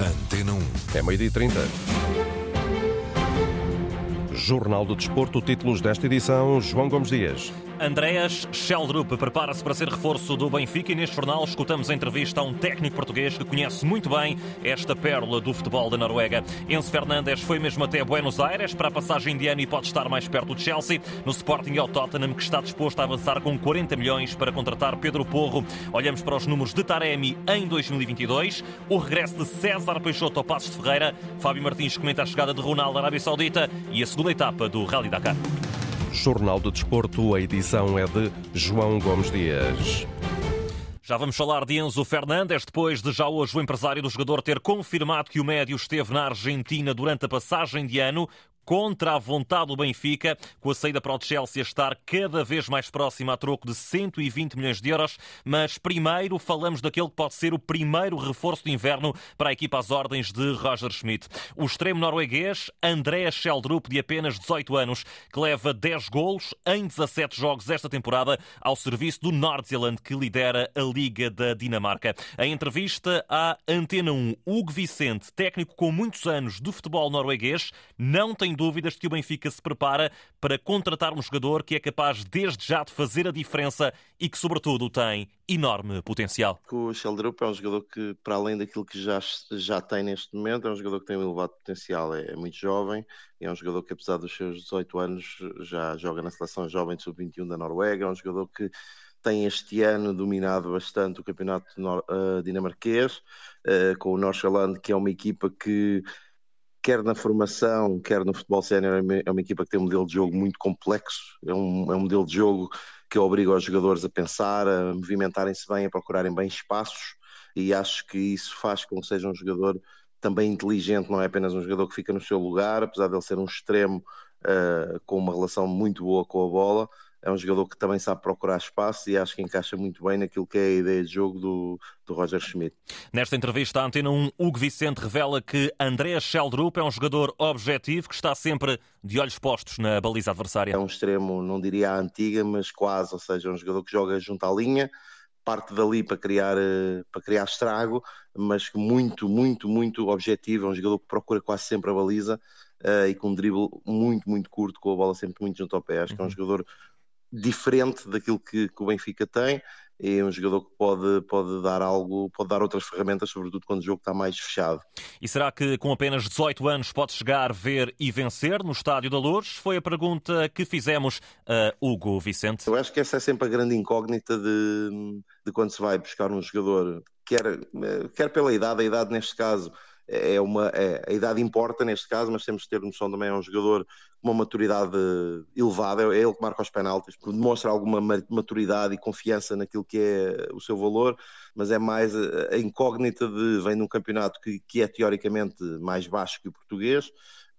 Antena 1. É meio-dia e 30. Jornal do Desporto, títulos desta edição, João Gomes Dias. Andreas Scheldrup prepara-se para ser reforço do Benfica e neste jornal escutamos a entrevista a um técnico português que conhece muito bem esta pérola do futebol da Noruega. Enzo Fernandes foi mesmo até Buenos Aires para a passagem de ano e pode estar mais perto do Chelsea. No Sporting ao Tottenham que está disposto a avançar com 40 milhões para contratar Pedro Porro. Olhamos para os números de Taremi em 2022, o regresso de César Peixoto ao Passos de Ferreira, Fábio Martins comenta a chegada de Ronaldo à Arábia Saudita e a segunda etapa do Rally Dakar. Jornal do Desporto, a edição é de João Gomes Dias. Já vamos falar de Enzo Fernandes, depois de já hoje o empresário do jogador ter confirmado que o médio esteve na Argentina durante a passagem de ano contra a vontade do Benfica, com a saída para o Chelsea estar cada vez mais próxima a troco de 120 milhões de euros. Mas primeiro falamos daquele que pode ser o primeiro reforço de inverno para a equipa às ordens de Roger Schmidt. O extremo norueguês Andreas Scheldrup, de apenas 18 anos, que leva 10 golos em 17 jogos esta temporada ao serviço do Nordsjælland, que lidera a Liga da Dinamarca. Em entrevista à Antena 1, Hugo Vicente, técnico com muitos anos do futebol norueguês, não tem dúvidas de que o Benfica se prepara para contratar um jogador que é capaz desde já de fazer a diferença e que, sobretudo, tem enorme potencial. O Sheldrup é um jogador que, para além daquilo que já, já tem neste momento, é um jogador que tem um elevado potencial. É, é muito jovem, é um jogador que, apesar dos seus 18 anos, já joga na seleção jovem de sub-21 da Noruega. É um jogador que tem este ano dominado bastante o campeonato uh, dinamarquês, uh, com o Nordsjælland, que é uma equipa que quer na formação, quer no futebol sénior, é uma equipa que tem um modelo de jogo muito complexo, é um, é um modelo de jogo que obriga os jogadores a pensar, a movimentarem-se bem, a procurarem bem espaços, e acho que isso faz com que seja um jogador também inteligente, não é apenas um jogador que fica no seu lugar, apesar de ele ser um extremo uh, com uma relação muito boa com a bola, é um jogador que também sabe procurar espaço e acho que encaixa muito bem naquilo que é a ideia de jogo do, do Roger Schmidt. Nesta entrevista à Antena 1, Hugo Vicente revela que André Scheldrup é um jogador objetivo que está sempre de olhos postos na baliza adversária. É um extremo, não diria a antiga, mas quase, ou seja, é um jogador que joga junto à linha, parte dali para criar, eh, para criar estrago, mas muito, muito, muito objetivo. É um jogador que procura quase sempre a baliza uh, e com um drible muito, muito curto, com a bola sempre muito junto ao pé. Acho uhum. que é um uhum. jogador diferente daquilo que, que, o Benfica tem. É um jogador que pode, pode dar algo, pode dar outras ferramentas, sobretudo quando o jogo está mais fechado. E será que com apenas 18 anos pode chegar, ver e vencer no Estádio da Lourdes? Foi a pergunta que fizemos a Hugo Vicente. Eu acho que essa é sempre a grande incógnita de, de quando se vai buscar um jogador, quer, quer pela idade, a idade neste caso é uma, é, a idade importa neste caso, mas temos de ter noção também é um jogador uma maturidade elevada, é ele que marca os penaltis, demonstra alguma maturidade e confiança naquilo que é o seu valor, mas é mais a incógnita de vem de um campeonato que, que é teoricamente mais baixo que o português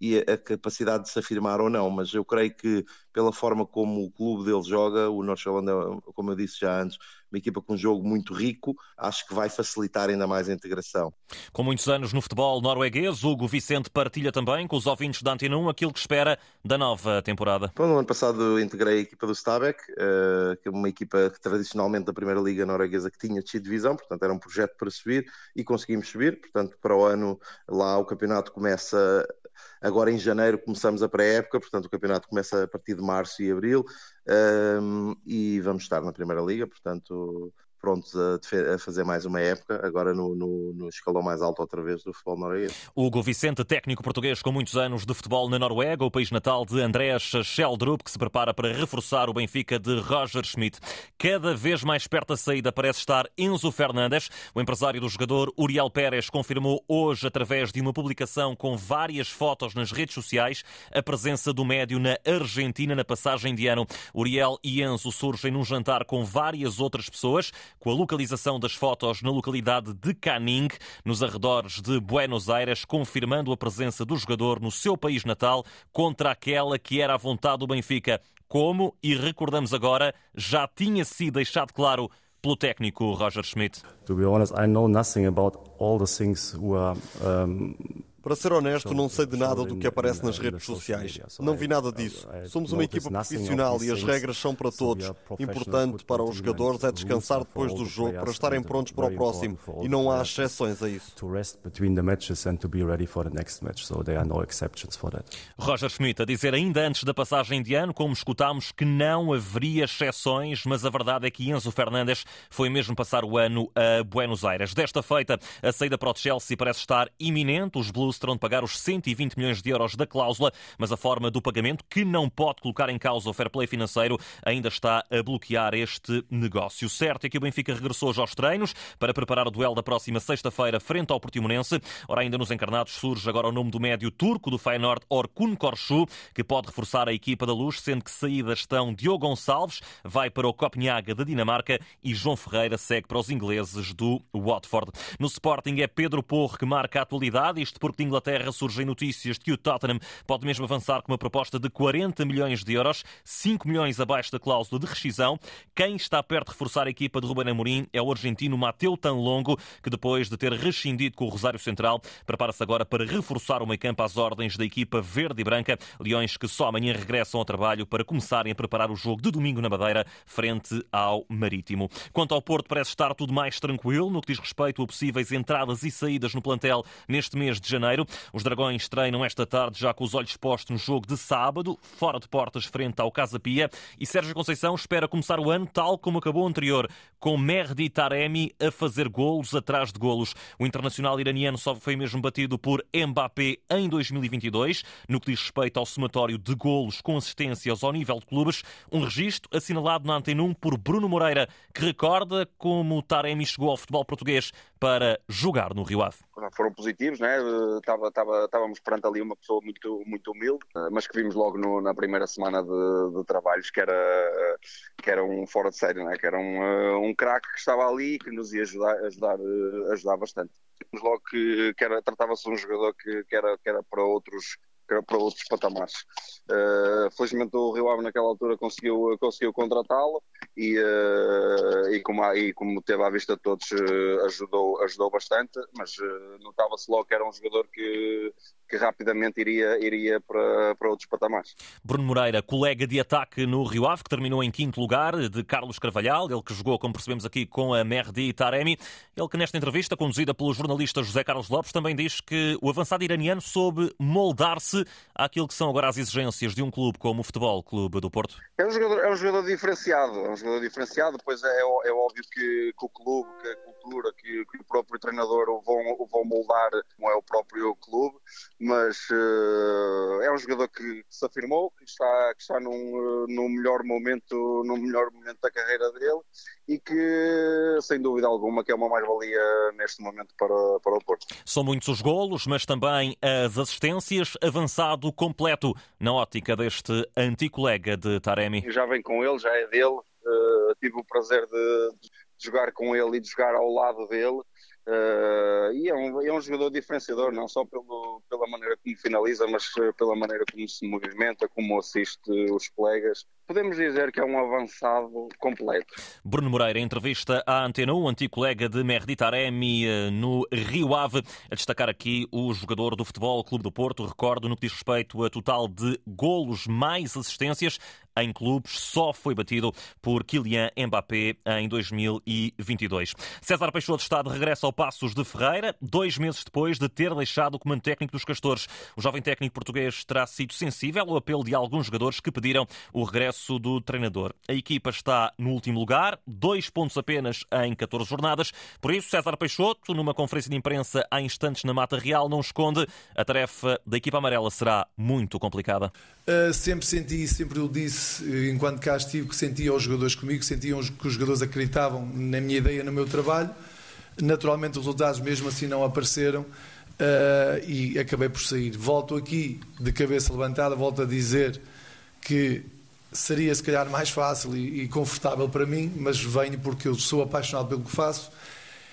e a capacidade de se afirmar ou não, mas eu creio que pela forma como o clube dele joga, o North é, como eu disse já antes, uma equipa com um jogo muito rico, acho que vai facilitar ainda mais a integração. Com muitos anos no futebol norueguês, Hugo Vicente partilha também com os ouvintes da Antena 1 aquilo que espera da nova temporada. Bom, no ano passado integrei a equipa do Stabæk, eh, que é uma equipa que tradicionalmente da primeira liga norueguesa que tinha descido divisão, portanto era um projeto para subir e conseguimos subir, portanto para o ano lá o campeonato começa agora em janeiro começamos a pré-época, portanto o campeonato começa a partir de março e abril um, e vamos estar na Primeira Liga, portanto prontos a, a, fazer mais uma época, agora no, no, no, escalão mais alto outra vez do futebol norueguês. Hugo Vicente, técnico português com muitos anos de futebol na Noruega, o país natal de Andrés Scheldrup, que se prepara para reforçar o Benfica de Roger Schmidt. Cada vez mais perto da saída parece estar Enzo Fernandes. O empresário do jogador, Uriel Pérez, confirmou hoje, através de uma publicação com várias fotos nas redes sociais, a presença do médio na Argentina na passagem de ano. Uriel e Enzo surgem num jantar com várias outras pessoas com a localização das fotos na localidade de Caning, nos arredores de Buenos Aires, confirmando a presença do jogador no seu país natal contra aquela que era a vontade do Benfica. Como, e recordamos agora, já tinha sido deixado claro pelo técnico Roger Schmidt. To be honest, I know nothing about all the things who are um, Para ser honesto, não sei de nada do que aparece nas redes sociais. Não vi nada disso. Somos uma equipa profissional e as regras são para todos. Importante para os jogadores é descansar depois do jogo para estarem prontos para o próximo e não há exceções a isso. Roger Schmidt a dizer ainda antes da passagem de ano, como escutámos, que não haveria exceções, mas a verdade é que Enzo Fernandes foi mesmo passar o ano a Buenos Aires. Desta feita, a saída para o Chelsea parece estar iminente. Os Blues terão de pagar os 120 milhões de euros da cláusula, mas a forma do pagamento, que não pode colocar em causa o fair play financeiro, ainda está a bloquear este negócio. Certo é que o Benfica regressou hoje aos treinos para preparar o duelo da próxima sexta-feira frente ao Portimonense. Ora, ainda nos encarnados surge agora o nome do médio turco do Feyenoord, Orkun Korçu, que pode reforçar a equipa da Luz, sendo que saídas estão Diogo Gonçalves, vai para o Copenhaga da Dinamarca e João Ferreira segue para os ingleses do Watford. No Sporting é Pedro Porro que marca a atualidade, isto porque de Inglaterra surgem notícias de que o Tottenham pode mesmo avançar com uma proposta de 40 milhões de euros, 5 milhões abaixo da cláusula de rescisão. Quem está perto de reforçar a equipa de Ruben Amorim é o argentino Mateu Tanlongo, que depois de ter rescindido com o Rosário Central, prepara-se agora para reforçar o meio-campo às ordens da equipa verde e branca. Leões que só amanhã regressam ao trabalho para começarem a preparar o jogo de domingo na Madeira, frente ao Marítimo. Quanto ao Porto, parece estar tudo mais tranquilo no que diz respeito a possíveis entradas e saídas no plantel neste mês de janeiro. Os Dragões treinam esta tarde já com os olhos postos no jogo de sábado, fora de portas, frente ao Casa Pia. E Sérgio Conceição espera começar o ano tal como acabou o anterior, com Mehdi Taremi a fazer golos atrás de golos. O internacional iraniano só foi mesmo batido por Mbappé em 2022, no que diz respeito ao somatório de golos com assistências ao nível de clubes, um registro assinalado na Antena 1 por Bruno Moreira, que recorda como Taremi chegou ao futebol português para jogar no Rio Ave. Foram positivos, né? Estava, estava, estávamos perante ali uma pessoa muito, muito humilde, mas que vimos logo no, na primeira semana de, de, trabalhos que era, que era um fora de série, né? que era um, um craque que estava ali e que nos ia ajudar, ajudar, ajudar bastante. Vimos logo que, que tratava-se de um jogador que, que, era, que era para outros para outros patamares. Uh, felizmente o Rio Ave naquela altura conseguiu, conseguiu contratá-lo e, uh, e, como, e como teve à vista de todos uh, ajudou, ajudou bastante, mas notava-se logo que era um jogador que, que rapidamente iria, iria para, para outros patamares. Bruno Moreira, colega de ataque no Rio Ave, que terminou em quinto lugar, de Carlos Carvalhal, ele que jogou, como percebemos aqui, com a Merdi Taremi, ele que nesta entrevista, conduzida pelo jornalista José Carlos Lopes, também diz que o avançado iraniano soube moldar-se àquilo que são agora as exigências de um clube como o Futebol Clube do Porto? É um jogador, é um jogador diferenciado, é um jogador diferenciado, pois é, é, é óbvio que, que, o clube, que a cultura, que, que, o próprio treinador o vão, o vão moldar, não é o próprio clube, mas uh, é um jogador que, se afirmou, que está, que está num, uh, num, melhor momento, num melhor momento da carreira dele e que, sem dúvida alguma, que é uma mais-valia neste momento para, para o Porto. São muitos os golos, mas também as assistências avançado completo na ótica deste antigo colega de Taremi. Já vem com ele, já é dele. Uh, tive o prazer de, de, jogar com ele e de jogar ao lado dele. Uh, e é um, é um jogador diferenciador, não só pelo, pela maneira como finaliza, mas eh, pela maneira como se movimenta, como assiste os colegas. Podemos dizer que é um avançado completo. Bruno Moreira, entrevista à Antena 1, antigo colega de Merdi Taremi no Rio Ave, a destacar aqui o jogador do Futebol Clube do Porto. Recordo no que diz respeito a total de golos mais assistências em clubes, só foi batido por Kylian Mbappé em 2022. César Peixoto está de regresso ao Passos de Ferreira, dois meses depois de ter deixado o comando técnico dos Castores. O jovem técnico português terá sido sensível ao apelo de alguns jogadores que pediram o regresso do treinador. A equipa está no último lugar, dois pontos apenas em 14 jornadas. Por isso, César Peixoto, numa conferência de imprensa há instantes na Mata Real, não esconde a tarefa da equipa amarela será muito complicada. Uh, sempre senti, sempre eu disse, eh, enquanto cá estive, que sentia os jogadores comigo, sentiam que os jogadores acreditavam na minha ideia, no meu trabalho. Naturalmente, os resultados mesmo assim não apareceram uh, e acabei por sair. Volto aqui de cabeça levantada, volto a dizer que seria se calhar mais fácil e, e confortável para mim, mas venho porque eu sou apaixonado pelo que faço.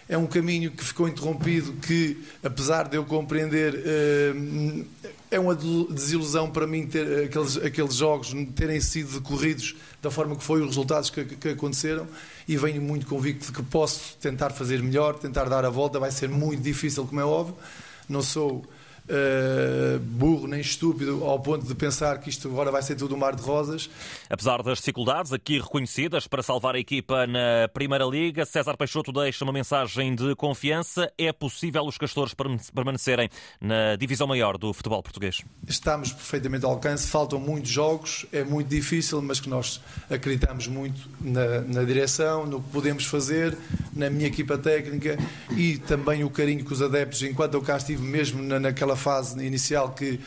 É um caminho que ficou interrompido, que, apesar de eu compreender, eh, é uma desilusão para mim ter aqueles, aqueles jogos terem sido decorridos da forma que foi, os resultados que, que aconteceram, e venho muito convicto de que posso tentar fazer melhor, tentar dar a volta, vai ser muito difícil, como é óbvio, não sou uh, burro nem estúpido ao ponto de pensar que isto agora vai ser tudo um mar de rosas. Apesar das dificuldades aqui reconhecidas para salvar a equipa na Primeira Liga, César Peixoto deixa uma mensagem de confiança. É possível os castores permanecerem na divisão maior do futebol português? Estamos perfeitamente ao alcance, faltam muitos jogos, é muito difícil, mas que nós acreditamos muito na, na direção, no que podemos fazer, na minha equipa técnica e também o carinho que os adeptos, enquanto eu cá estive mesmo na, naquela fase inicial que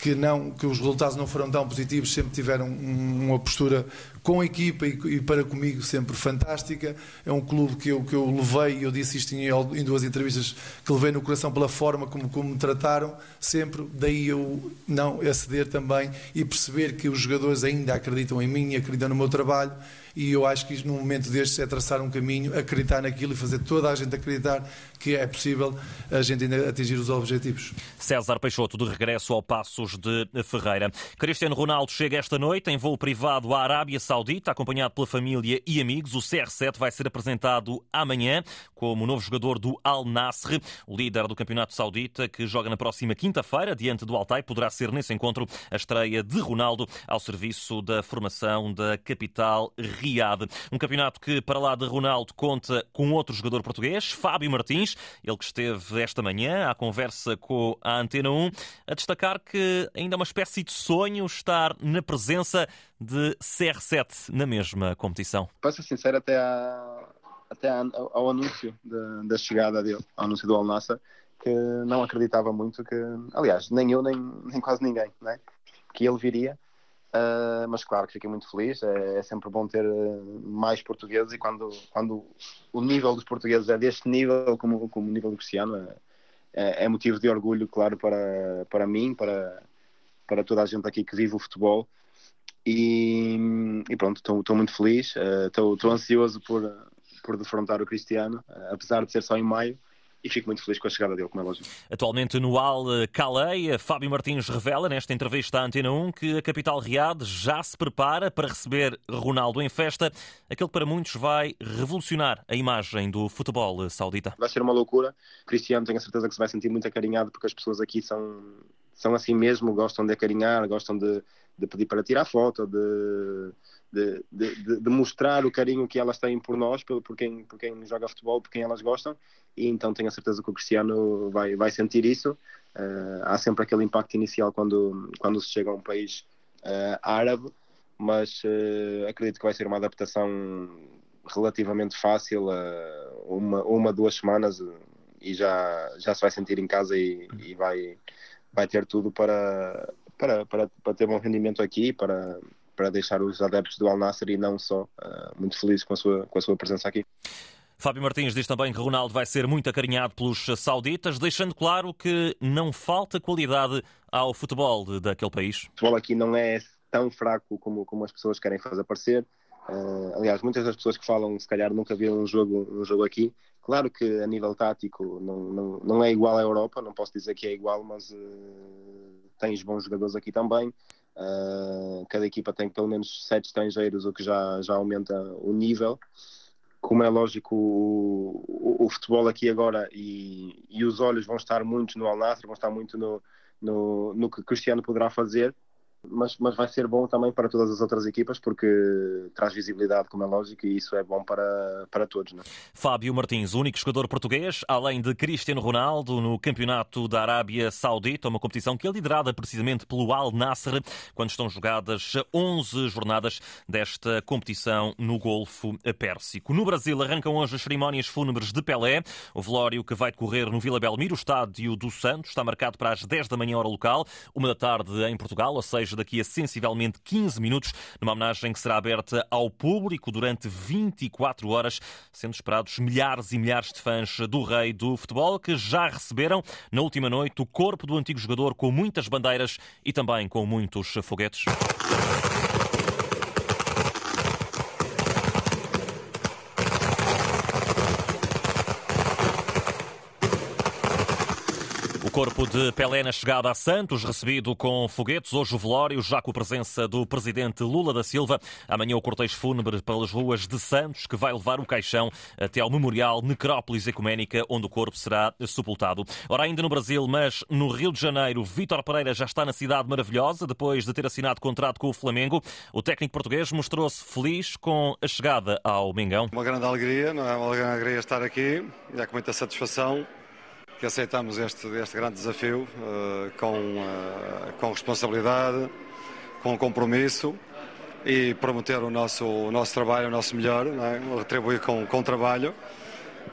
que, não, que os resultados não foram tão positivos, sempre tiveram uma postura com a equipa e, e, para comigo sempre fantástica. É um clube que eu, que eu levei, eu disse isto em, em duas entrevistas, que levei no coração pela forma como, como me trataram, sempre. Daí eu não aceder também e perceber que os jogadores ainda acreditam em mim e acreditam no meu trabalho e eu acho que isto, num momento destes é traçar um caminho, acreditar naquilo e fazer toda a gente acreditar que é possível a gente ainda atingir os objetivos. César Peixoto, de regresso ao Passos de Ferreira. Cristiano Ronaldo chega esta noite em voo privado à Arábia Saudita, acompanhado pela família e amigos. O CR7 vai ser apresentado amanhã como novo jogador do Al Nassr, o líder do Campeonato Saudita, que joga na próxima quinta-feira, diante do Altai. Poderá ser nesse encontro a estreia de Ronaldo ao serviço da formação da capital Riad. Um campeonato que, para lá de Ronaldo, conta com outro jogador português, Fábio Martins, ele que esteve esta manhã à conversa com a Antena 1, a destacar que ainda é uma espécie de sonho estar na presença de CR7 na mesma competição. Para ser sincero, até, até ao anúncio da, da chegada dele, ao anúncio do Al Nassr, que não acreditava muito que, aliás, nem eu, nem, nem quase ninguém, né? que ele viria. Uh, mas claro que fiquei muito feliz. É, é, sempre bom ter ah, mais portugueses e quando, quando o nível dos portugueses é deste nível, como, como o nível do Cristiano, é, é, é, motivo de orgulho, claro, para, para mim, para, para toda a gente aqui que vive o futebol. E, e pronto, estou muito feliz, estou uh, ansioso por, por defrontar o Cristiano, uh, apesar de ser só em maio e fico muito feliz com a chegada dele, como é lógico. Atualmente no Al Calei, Fábio Martins revela nesta entrevista à Antena 1 que a capital Riad já se prepara para receber Ronaldo em festa, aquele que para muitos vai revolucionar a imagem do futebol saudita. Vai ser uma loucura. Cristiano tenho a certeza que se vai sentir muito acarinhado porque as pessoas aqui são, são assim mesmo, gostam de acarinhar, gostam de, de pedir para tirar foto, de de, de, de, mostrar o carinho que elas têm por nós, por, por, quem, por quem joga futebol, por quem elas gostam, e então tenho a certeza que o Cristiano vai, vai sentir isso. Uh, há sempre aquele impacto inicial quando, quando se chega a um país uh, árabe, mas uh, acredito que vai ser uma adaptação relativamente fácil, uma, uma, duas semanas, e já, já se vai sentir em casa e, e vai, vai ter tudo para, para, para, para ter bom rendimento aqui, para para deixar os adeptos do Al Nassr e não só uh, muito felizes com a, sua, com a sua presença aqui. Fábio Martins diz também que Ronaldo vai ser muito acarinhado pelos sauditas, deixando claro que não falta qualidade ao futebol daquele país. O futebol aqui não é tão fraco como, como as pessoas querem fazer parecer. Uh, aliás, muitas das pessoas que falam, se calhar, nunca viram um jogo, um jogo aqui. Claro que a nível tático não, não, não é igual à Europa, não posso dizer que é igual, mas uh, tens bons jogadores aqui também. Uh, cada equipa tem pelo menos sete estrangeiros, o que já, já aumenta o nível. Como é lógico, o, o, o futebol aqui agora e, e, os olhos vão estar muito no Al Nassr, vão estar muito no, no, no que Cristiano poderá fazer mas, mas vai ser bom também para todas as outras equipas porque traz visibilidade, como é lógico, e isso é bom para, para todos. Não? É? Fábio Martins, único jogador português, além de Cristiano Ronaldo, no Campeonato da Arábia Saudita, uma competição que é liderada precisamente pelo Al Nasser, quando estão jogadas 11 jornadas desta competição no Golfo Pérsico. No Brasil arrancam hoje as cerimónias fúnebres de Pelé, o velório que vai decorrer no Vila Belmiro, estádio do Santos, está marcado para as 10 da manhã hora local, uma da tarde em Portugal, ou seja, daqui a sensivelmente 15 minutos, numa homenagem que será aberta ao público durante 24 horas, sendo esperados milhares e milhares de fãs do rei do futebol que já receberam na última noite o corpo do antigo jogador com muitas bandeiras e também com muitos foguetes. Corpo de Pelé na chegada a Santos, recebido com foguetes, hoje o velório, já com a presença do presidente Lula da Silva. Amanhã o cortejo fúnebre pelas ruas de Santos, que vai levar o caixão até ao Memorial Necrópolis Ecuménica, onde o corpo será sepultado. Ora, ainda no Brasil, mas no Rio de Janeiro, Vítor Pereira já está na cidade maravilhosa, depois de ter assinado contrato com o Flamengo. O técnico português mostrou-se feliz com a chegada ao Mengão. Uma grande alegria, não é? Uma grande alegria estar aqui, é com muita satisfação que aceitamos este, este grande desafio uh, com, uh, com responsabilidade, com compromisso e prometer o nosso, o nosso trabalho, o nosso melhor, é? retribuir com, com trabalho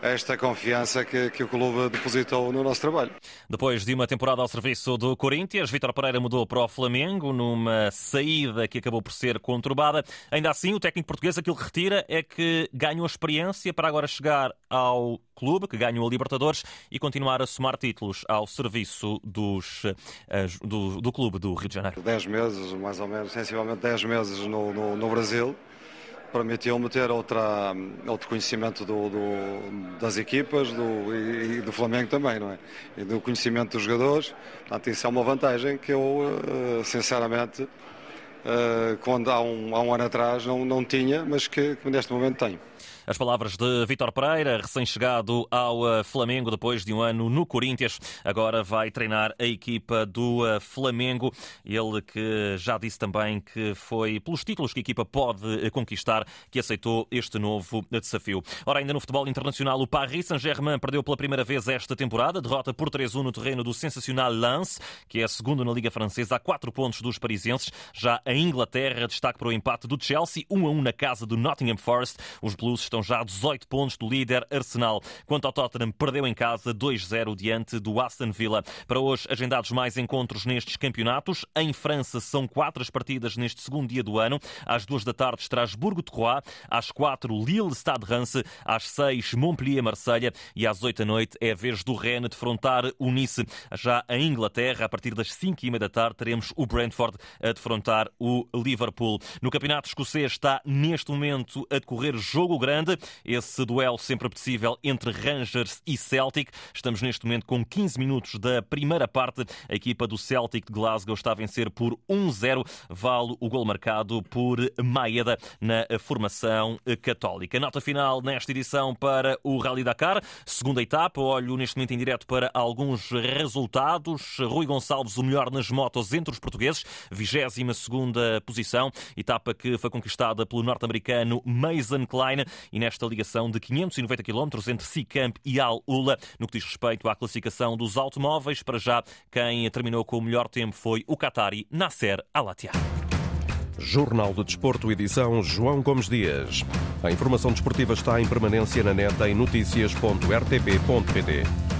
esta confiança que, que, o clube depositou no nosso trabalho. Depois de uma temporada ao serviço do Corinthians, Vítor Pereira mudou para o Flamengo numa saída que acabou por ser conturbada. Ainda assim, o técnico português aquilo que retira é que ganhou experiência para agora chegar ao clube, que ganhou a Libertadores e continuar a somar títulos ao serviço dos, eh, do, do clube do Rio de Janeiro. Dez meses, mais ou menos, sensivelmente dez meses no, no, no Brasil permitiu-me ter outra, outro conhecimento do, do, das equipas do, e, e, do Flamengo também, não é? E do conhecimento dos jogadores. Portanto, isso é uma vantagem que eu, eh, sinceramente, eh, quando há um, há um ano atrás não, não tinha, mas que, que neste momento tenho. As palavras de Vítor Pereira, recém-chegado ao eh, Flamengo depois de um ano no Corinthians, agora vai treinar a equipa do eh, Flamengo. Ele que já disse também que foi pelos títulos que a equipa pode eh, conquistar que aceitou este novo desafio. Ora, ainda no futebol internacional, o Paris Saint-Germain perdeu pela primeira vez esta temporada, derrota por 3-1 no terreno do sensacional Lens, que é segundo na Liga Francesa, a quatro pontos dos parisienses. Já a Inglaterra destaque para o empate do Chelsea, 1-1 na casa do Nottingham Forest. Os Blues estão já a 18 pontos do líder Arsenal. Quanto ao Tottenham, perdeu em casa 2-0 diante do Aston Villa. Para hoje, agendados mais encontros nestes campeonatos. Em França, são quatro as partidas neste segundo dia do ano. Às duas da tarde, Estrasburgo-Terroir. Às quatro, Lille-Stade Reims. Às seis, Montpellier-Marselha. E às oito da noite é a vez do Rennes defrontar o Nice. Já em Inglaterra, a partir das cinco e meia da tarde, teremos o Brentford a defrontar o Liverpool. No campeonato escocês está neste momento a decorrer jogo grande esse duelo sempre possível entre Rangers e Celtic. Estamos neste momento com 15 minutos da primeira parte. A equipa do Celtic de Glasgow está a vencer por 1-0. Vale o gol marcado por Maeda na formação católica. Nota final nesta edição para o Rally Dakar. Segunda etapa. Olho neste momento em direto para alguns resultados. Rui Gonçalves, o melhor nas motos entre os portugueses. 22 segunda posição. Etapa que foi conquistada pelo norte-americano Mason Klein. E nesta ligação de 590 km entre Sicamp e Al-Ula. No que diz respeito à classificação dos automóveis, para já quem terminou com o melhor tempo foi o Qatari Nasser Alatia. Jornal de Desporto, edição João Gomes Dias. A informação desportiva está em permanência na net em notícias.rtp.pt.